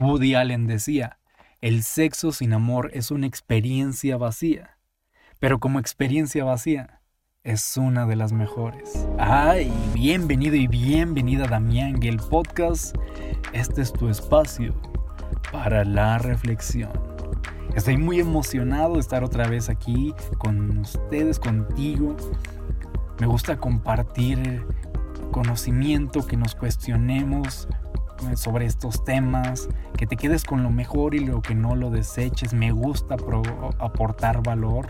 Woody Allen decía, el sexo sin amor es una experiencia vacía, pero como experiencia vacía es una de las mejores. Ay, bienvenido y bienvenida Damián y el podcast. Este es tu espacio para la reflexión. Estoy muy emocionado de estar otra vez aquí con ustedes, contigo. Me gusta compartir conocimiento, que nos cuestionemos sobre estos temas, que te quedes con lo mejor y lo que no lo deseches. Me gusta aportar valor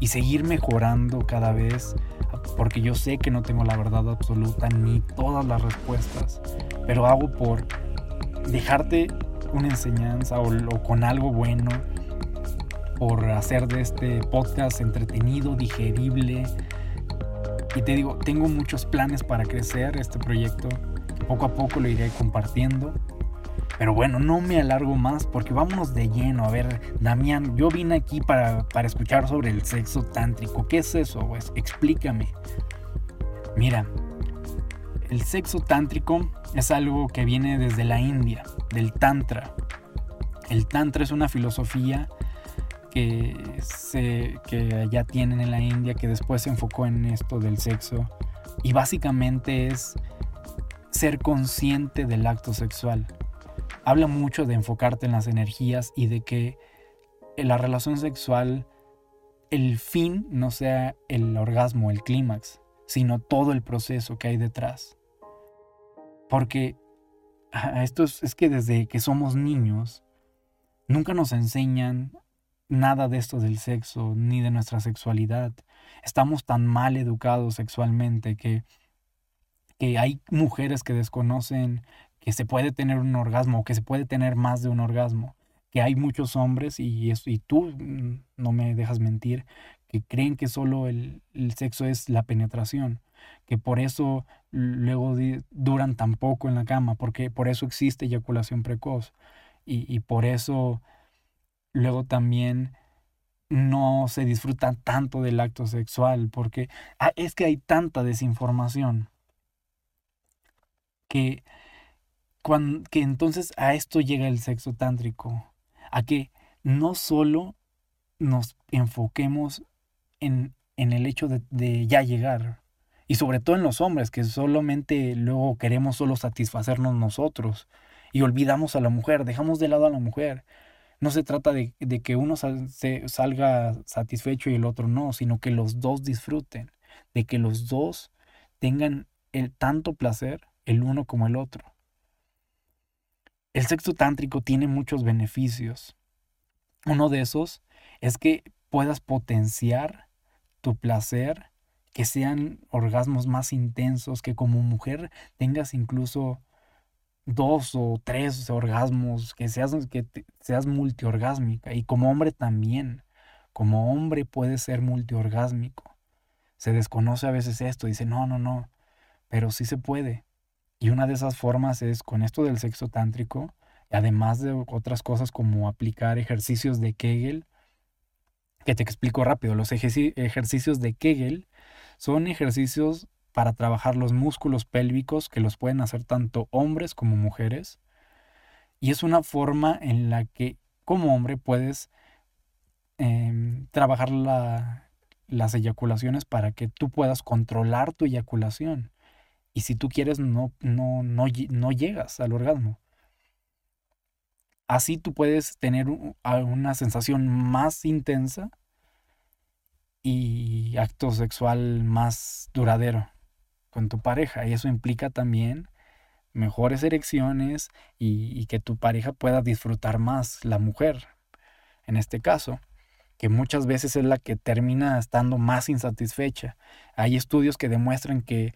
y seguir mejorando cada vez, porque yo sé que no tengo la verdad absoluta ni todas las respuestas, pero hago por dejarte una enseñanza o, o con algo bueno, por hacer de este podcast entretenido, digerible. Y te digo, tengo muchos planes para crecer este proyecto. Poco a poco lo iré compartiendo. Pero bueno, no me alargo más porque vámonos de lleno. A ver, Damián, yo vine aquí para, para escuchar sobre el sexo tántrico. ¿Qué es eso? Pues explícame. Mira, el sexo tántrico es algo que viene desde la India, del Tantra. El Tantra es una filosofía que, que ya tienen en la India, que después se enfocó en esto del sexo. Y básicamente es ser consciente del acto sexual habla mucho de enfocarte en las energías y de que en la relación sexual el fin no sea el orgasmo, el clímax, sino todo el proceso que hay detrás. Porque esto es, es, que desde que somos niños nunca nos enseñan nada de esto del sexo ni de nuestra sexualidad. Estamos tan mal educados sexualmente que, que hay mujeres que desconocen que se puede tener un orgasmo, que se puede tener más de un orgasmo, que hay muchos hombres, y, y tú mm, no me dejas mentir, que creen que solo el, sexo es la penetración, que por eso luego duran tan poco en la cama, porque por eso existe eyaculación precoz, y, y por eso luego también no se disfruta tanto del acto sexual, porque ah, es que hay tanta desinformación que que entonces a esto llega el sexo tántrico, a que no solo nos enfoquemos en, en el hecho de, de, ya llegar, y sobre todo en los hombres, que solamente luego queremos solo satisfacernos nosotros y olvidamos a la mujer, dejamos de lado a la mujer. No se trata de, de que uno se salga satisfecho y el otro no, sino que los dos disfruten, de que los dos tengan el tanto placer el uno como el otro. El sexo tántrico tiene muchos beneficios. Uno de esos es que puedas potenciar tu placer, que sean orgasmos más intensos, que como mujer tengas incluso dos o tres orgasmos, que seas, que seas multiorgásmica. Y como hombre también, como hombre puedes ser multiorgásmico. Se desconoce a veces esto, dice, no, no, no, pero sí se puede. Y una de esas formas es con esto del sexo tántrico, además de otras cosas como aplicar ejercicios de Kegel, que te explico rápido. Los ejercicios de Kegel son ejercicios para trabajar los músculos pélvicos que los pueden hacer tanto hombres como mujeres. Y es una forma en la que como hombre puedes em, trabajar las eyaculaciones para que tú puedas controlar tu eyaculación. Y si tú quieres, no, no, no, no llegas al orgasmo. Así tú puedes tener una sensación más intensa y acto sexual más duradero con tu pareja. Y eso implica también mejores erecciones y, y, que tu pareja pueda disfrutar más, la mujer, en este caso, que muchas veces es la que termina estando más insatisfecha. Hay estudios que demuestran que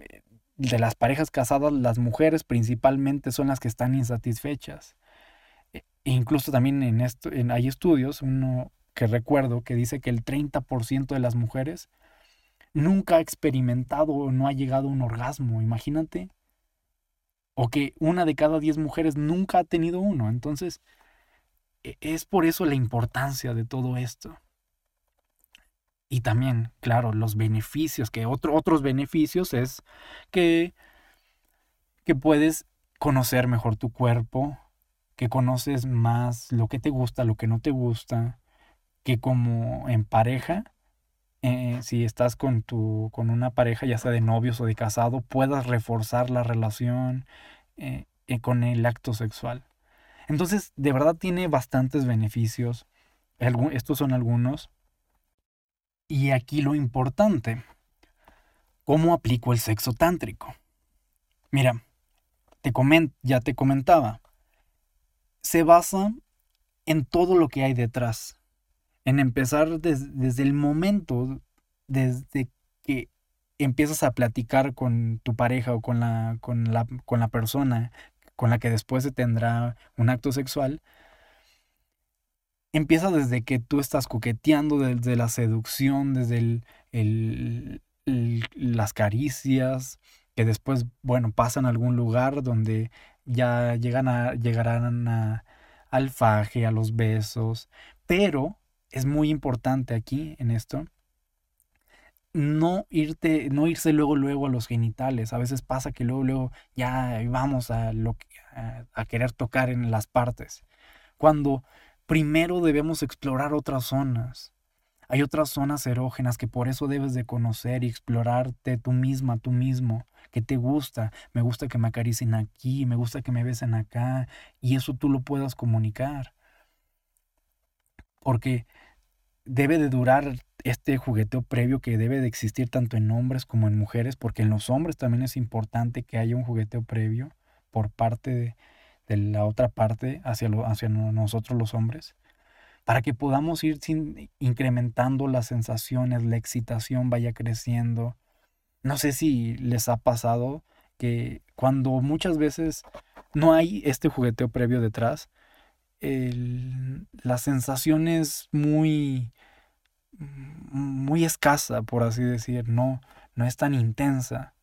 eh, de las parejas casadas, las mujeres principalmente son las que están insatisfechas. E incluso también en esto, en, hay estudios, uno que recuerdo, que dice que el 30% de las mujeres nunca ha experimentado o no ha llegado a un orgasmo, imagínate. O que una de cada 10 mujeres nunca ha tenido uno. Entonces, e, es por eso la importancia de todo esto. Y también, claro, los beneficios, que otro, otros beneficios es que, que puedes conocer mejor tu cuerpo, que conoces más lo que te gusta, lo que no te gusta, que como en pareja, eh, si estás con, tu, con una pareja, ya sea de novios o de casado, puedas reforzar la relación eh, eh, con el acto sexual. Entonces, de verdad tiene bastantes beneficios. Estos son algunos. Y aquí lo importante, ¿cómo aplico el sexo tántrico? Mira, te coment, ya te comentaba, se basa en todo lo que hay detrás, en empezar desde el momento, desde que empiezas a platicar con tu pareja o con la, con la, con la persona con la que después se tendrá un acto sexual, empieza desde que tú estás coqueteando, desde la seducción, desde el, las caricias, que después, bueno, pasan a algún lugar donde ya llegan a, llegarán a, al faje, a los besos, pero es muy importante aquí en esto no irte, no irse luego luego a los genitales. A veces pasa que luego luego ya vamos a lo a, querer tocar en las partes. Cuando primero debemos explorar otras zonas. Hay otras zonas erógenas que por eso debes de conocer y explorarte tú misma, tú mismo. que te gusta? Me gusta que me acaricien aquí, me gusta que me besen acá. Y eso tú lo puedas comunicar. Porque debe de durar este jugueteo previo que debe de existir tanto en hombres como en mujeres, porque en los hombres también es importante que haya un jugueteo previo por parte de, la otra parte hacia, hacia nosotros los hombres, para que podamos ir incrementando las sensaciones, la excitación vaya creciendo. No sé si les ha pasado que cuando muchas veces no hay este jugueteo previo detrás, la sensación es muy muy escasa, por así decir, no, no es tan intensa.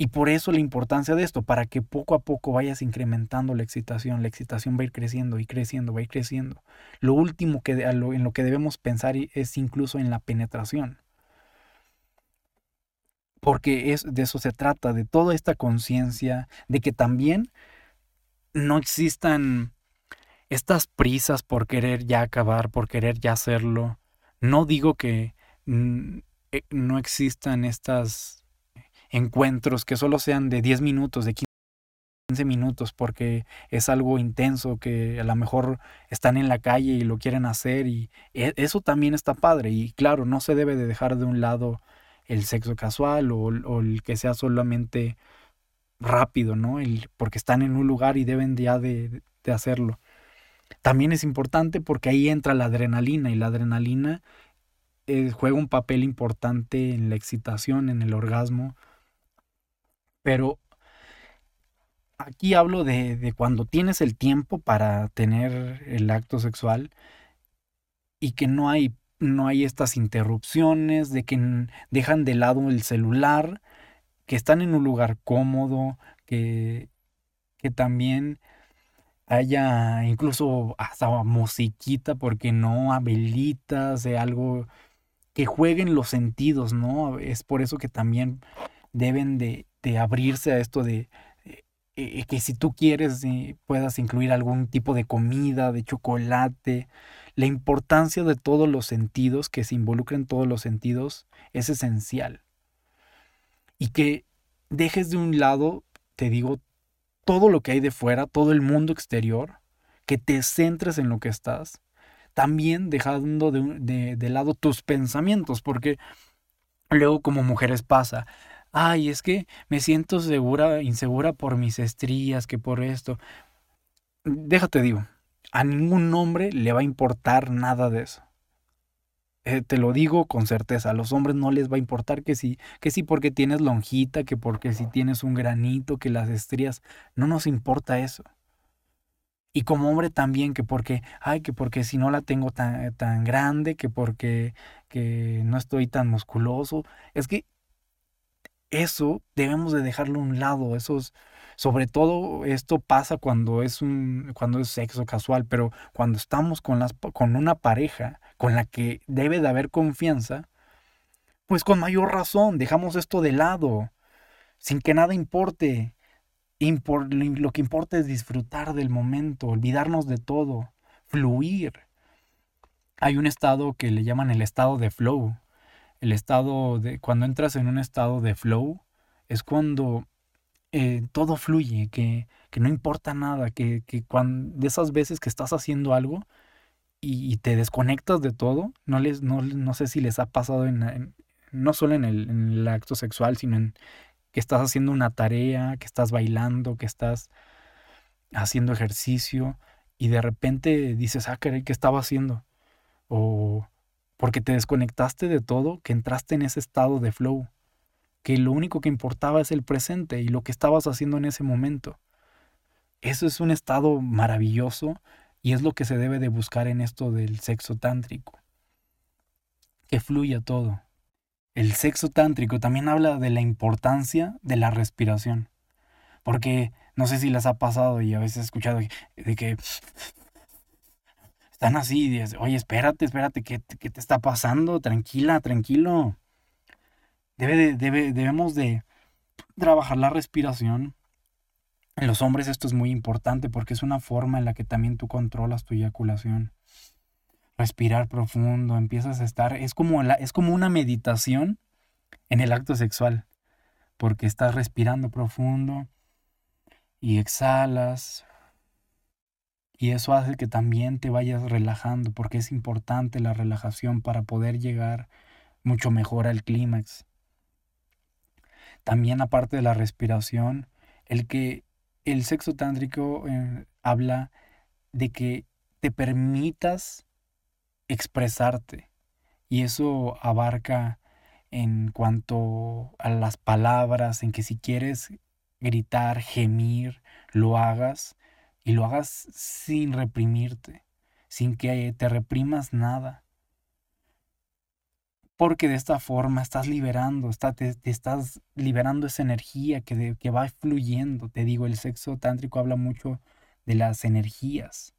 Y por eso la importancia de esto, para que poco a poco vayas incrementando la excitación, la excitación va a ir creciendo y creciendo, va a ir creciendo. Lo último que, en lo que debemos pensar es incluso en la penetración. Porque es, de eso se trata, de toda esta conciencia, de que también no existan estas prisas por querer ya acabar, por querer ya hacerlo, no digo que eh, no existan estos encuentros que solo sean de 10 minutos, de 15 minutos, porque es algo intenso que a lo mejor están en la calle y lo quieren hacer y e, eso también está padre y claro, no se debe de dejar de un lado el sexo casual o, el que sea solamente rápido, ¿no? El, porque están en un lugar y deben ya de hacerlo. También es importante porque ahí entra la adrenalina y la adrenalina eh, juega un papel importante en la excitación, en el orgasmo. Pero aquí hablo de, de, cuando tienes el tiempo para tener el acto sexual y que no hay, no hay estas interrupciones, de que dejan de lado el celular, que están en un lugar cómodo, que, que también haya incluso hasta musiquita, porque no, a velitas, de algo que jueguen los sentidos, ¿no? Es por eso que también deben de, abrirse a esto de eh, eh, que si tú quieres eh, puedas incluir algún tipo de comida, de chocolate. La importancia de todos los sentidos, que se involucren todos los sentidos, es esencial. Y que dejes de un lado, te digo, todo lo que hay de fuera, todo el mundo exterior, que te centres en lo que estás, también dejando de, de, lado tus pensamientos, porque luego como mujeres pasa, ay, es que me siento segura, insegura por mis estrías, que por esto. Déjate digo, a ningún hombre le va a importar nada de eso. Eh, te lo digo con certeza, a los hombres no les va a importar que sí, que sí porque tienes lonjita, que porque si tienes un granito, que las estrías, no nos importa eso. Y como hombre también, que porque, ay, que porque si no la tengo tan, tan grande, que porque que no estoy tan musculoso, es que eso debemos de dejarlo a un lado, esos, sobre todo esto pasa cuando es un, cuando es sexo casual, pero cuando estamos con las, con una pareja, con la que debe de haber confianza, pues con mayor razón dejamos esto de lado, sin que nada importe. lo que importa es disfrutar del momento, olvidarnos de todo, fluir. Hay un estado que le llaman el estado de flow. El estado de cuando entras en un estado de flow es cuando eh, todo fluye, que, no importa nada, que, cuando, de esas veces que estás haciendo algo y, te desconectas de todo, no, les, no, no sé si les ha pasado en, no solo en el, en el acto sexual, sino en que estás haciendo una tarea, que estás bailando, que estás haciendo ejercicio y de repente dices, ah, ¿qué estaba haciendo? O porque te desconectaste de todo, que entraste en ese estado de flow, que lo único que importaba es el presente y lo que estabas haciendo en ese momento. Eso es un estado maravilloso y es lo que se debe de buscar en esto del sexo tántrico. Que fluya todo. El sexo tántrico también habla de la importancia de la respiración. Porque no sé si les ha pasado y a veces he escuchado de que están así oye, espérate, espérate, ¿qué, ¿qué, te está pasando? Tranquila, tranquilo. Debe debe, debemos de trabajar la respiración. En los hombres esto es muy importante porque es una forma en la que también tú controlas tu eyaculación respirar profundo, empiezas a estar, es como, la, es como una meditación en el acto sexual, porque estás respirando profundo y exhalas. Y eso hace que también te vayas relajando, porque es importante la relajación para poder llegar mucho mejor al clímax. También aparte de la respiración, el que el sexo tántrico eh, habla de que te permitas expresarte. Y eso abarca en cuanto a las palabras, en que si quieres gritar, gemir, lo hagas y lo hagas sin reprimirte, sin que te reprimas nada. Porque de esta forma estás liberando, te, estás liberando esa energía que, que va fluyendo. Te digo, el sexo tántrico habla mucho de las energías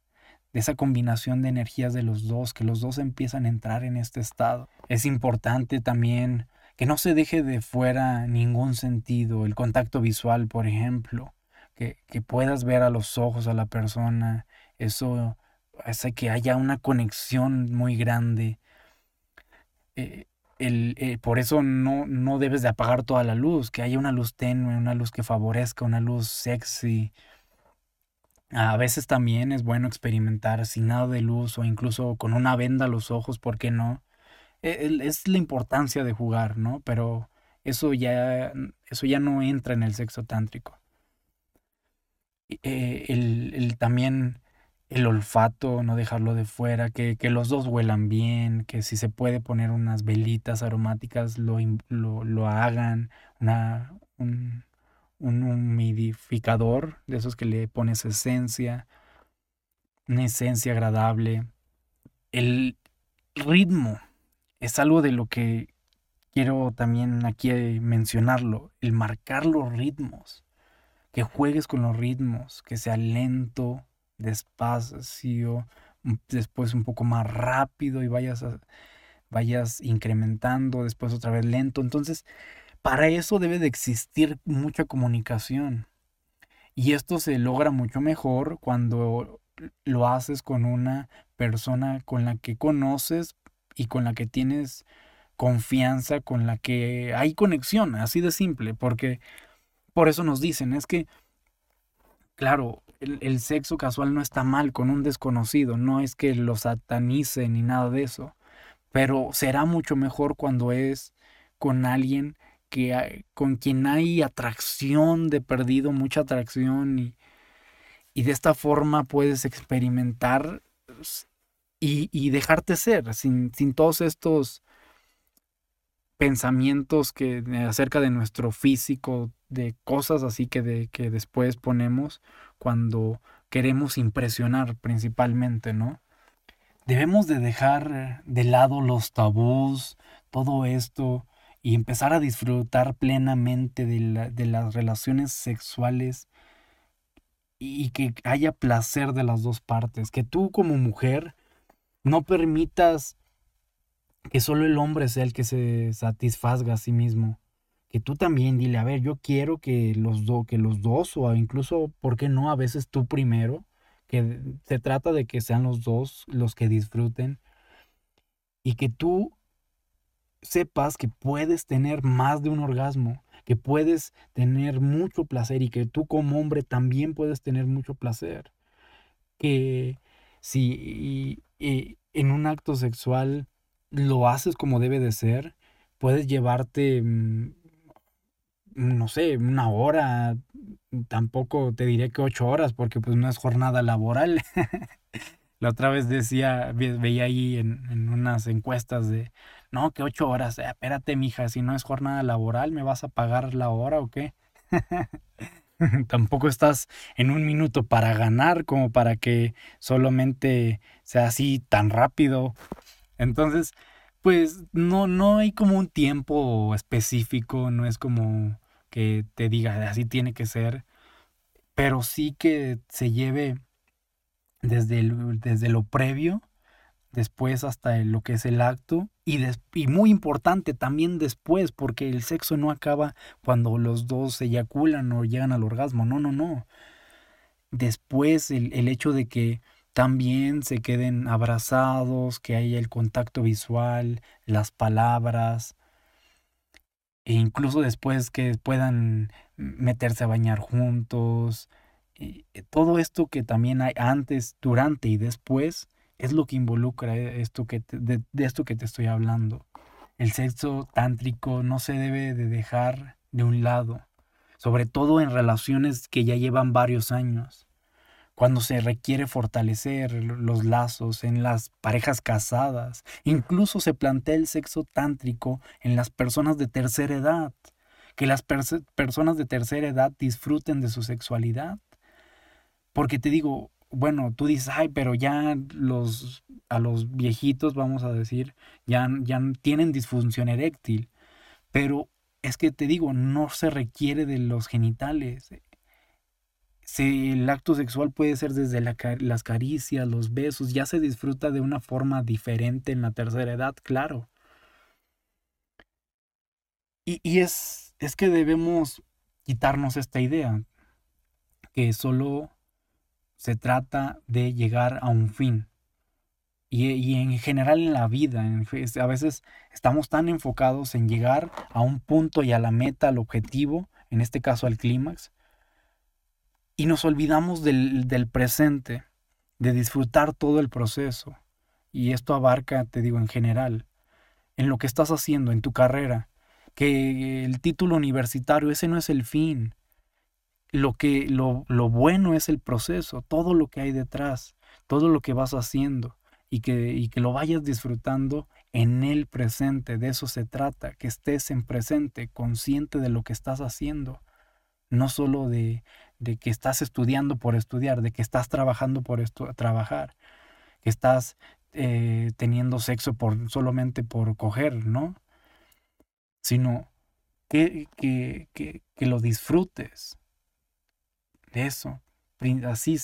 de esa combinación de energías de los dos, que los dos empiezan a entrar en este estado. Es importante también que no se deje de fuera ningún sentido, el contacto visual, por ejemplo, que, puedas ver a los ojos a la persona, eso hace que haya una conexión muy grande. Eh, eh, por eso no, no debes de apagar toda la luz, que haya una luz tenue, una luz que favorezca, una luz sexy, a veces también es bueno experimentar sin nada de luz o incluso con una venda a los ojos, ¿por qué no? E, es la importancia de jugar, ¿no? Pero eso ya, eso ya no entra en el sexo tántrico. Eh, el, también el olfato, no dejarlo de fuera, que, los dos huelan bien, que si se puede poner unas velitas aromáticas lo, lo, hagan, una, un, un humidificador, de esos que le pones esencia, una esencia agradable. El ritmo es algo de lo que quiero también aquí mencionarlo, el marcar los ritmos, que juegues con los ritmos, que sea lento, despacio, después un poco más rápido y vayas, vayas incrementando, después otra vez lento. Entonces, para eso debe de existir mucha comunicación. Y esto se logra mucho mejor cuando lo haces con una persona con la que conoces y con la que tienes confianza, con la que hay conexión, así de simple, porque por eso nos dicen, es que, claro, el, el, sexo casual no está mal con un desconocido, no es que lo satanice ni nada de eso, pero será mucho mejor cuando es con alguien que con quien hay atracción de perdido, mucha atracción y, y de esta forma puedes experimentar y, y dejarte ser sin, sin, todos estos pensamientos que acerca de nuestro físico, de cosas así que, de, que después ponemos cuando queremos impresionar principalmente, ¿no? Debemos de dejar de lado los tabús, todo esto, y empezar a disfrutar plenamente de, las relaciones sexuales y que haya placer de las dos partes, que tú como mujer no permitas que solo el hombre sea el que se satisfazga a sí mismo, que tú también dile, a ver, yo quiero que los, do, que los dos, o incluso, ¿por qué no? A veces tú primero, que se trata de que sean los dos los que disfruten y que tú sepas que puedes tener más de un orgasmo, que puedes tener mucho placer y que tú como hombre también puedes tener mucho placer. Que si en un acto sexual lo haces como debe de ser, puedes llevarte, mm, no sé, una hora, tampoco te diré que ocho horas porque pues no es jornada laboral. La otra vez decía, veía ahí en, en unas encuestas de, no, que ocho horas, eh, espérate, mija, si no es jornada laboral, ¿me vas a pagar la hora o qué? Tampoco estás en un minuto para ganar como para que solamente sea así tan rápido. Entonces, pues no, no hay como un tiempo específico, no es como que te diga así tiene que ser, pero sí que se lleve desde, desde lo previo, después hasta lo que es el acto y, y, muy importante también después, porque el sexo no acaba cuando los dos se eyaculan o llegan al orgasmo, no, no, no. Después el, el hecho de que también se queden abrazados, que haya el contacto visual, las palabras, e incluso después que puedan meterse a bañar juntos, y eh, todo esto que también hay antes, durante y después es lo que involucra eh, esto que de, esto que te estoy hablando. El sexo tántrico no se debe de dejar de un lado, sobre todo en relaciones que ya llevan varios años. Cuando se requiere fortalecer los lazos en las parejas casadas, incluso se plantea el sexo tántrico en las personas de tercera edad, que las personas de tercera edad disfruten de su sexualidad porque te digo, bueno, tú dices, ay, pero ya los, a los viejitos, vamos a decir, ya, ya tienen disfunción eréctil. Pero es que te digo, no se requiere de los genitales. Si el acto sexual puede ser desde las caricias, los besos, ya se disfruta de una forma diferente en la tercera edad, claro. Y, y es, es que debemos quitarnos esta idea, que solo se trata de llegar a un fin. Y, en general en la vida, a veces estamos tan enfocados en llegar a un punto y a la meta, al objetivo, en este caso al clímax, y nos olvidamos del, del presente, de disfrutar todo el proceso. Y esto abarca, te digo, en general, en lo que estás haciendo, en tu carrera, que el título universitario, ese no es el fin. Lo que lo, lo, bueno es el proceso, todo lo que hay detrás, todo lo que vas haciendo y que, y que lo vayas disfrutando en el presente, de eso se trata, que estés en presente, consciente de lo que estás haciendo, no solo de, de que estás estudiando por estudiar, de que estás trabajando por esto, trabajar, que estás eh, teniendo sexo por, solamente por coger, ¿no? Sino que, que, que, que lo disfrutes, de eso, así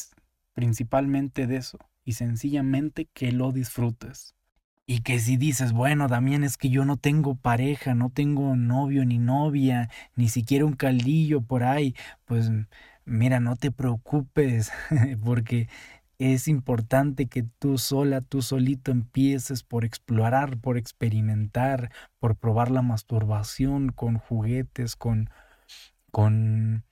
principalmente de eso, y sencillamente que lo disfrutes. Y que si dices, bueno, Damián, es que yo no tengo pareja, no tengo novio ni novia, ni siquiera un caldillo por ahí, pues mira, no te preocupes, porque es importante que tú sola, tú solito empieces por explorar, por experimentar, por probar la masturbación con juguetes, con, con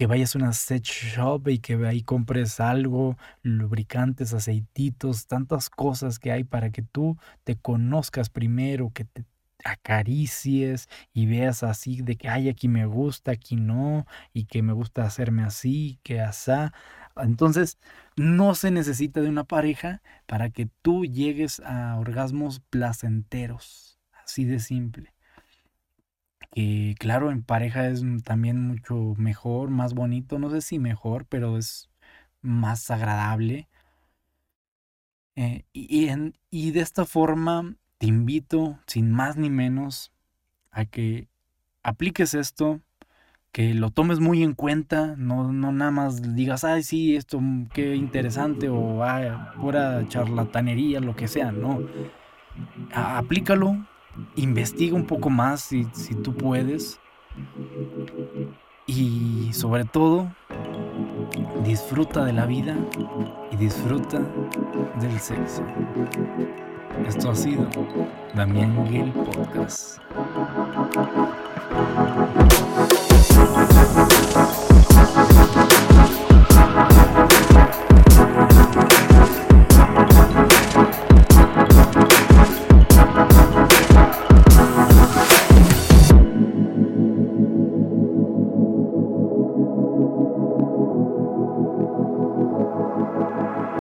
que vayas a una set shop y que ahí compres algo, lubricantes, aceititos, tantas cosas que hay para que tú te conozcas primero, que te acaricies y veas así de que, ay, aquí me gusta, aquí no, y que me gusta hacerme así, que asá. Entonces, no se necesita de una pareja para que tú llegues a orgasmos placenteros, así de simple que claro, en pareja es también mucho mejor, más bonito, no sé si mejor, pero es más agradable. Eh, y, y de esta forma te invito, sin más ni menos, a que apliques esto, que lo tomes muy en cuenta, no, no nada más digas, ay, sí, esto, mm, qué interesante, o ay, pura charlatanería, lo que sea, no. aplícalo, investiga un poco más si, si tú puedes. Y sobre todo, disfruta de la vida y disfruta del sexo. Esto ha sido Damián Gil Podcast.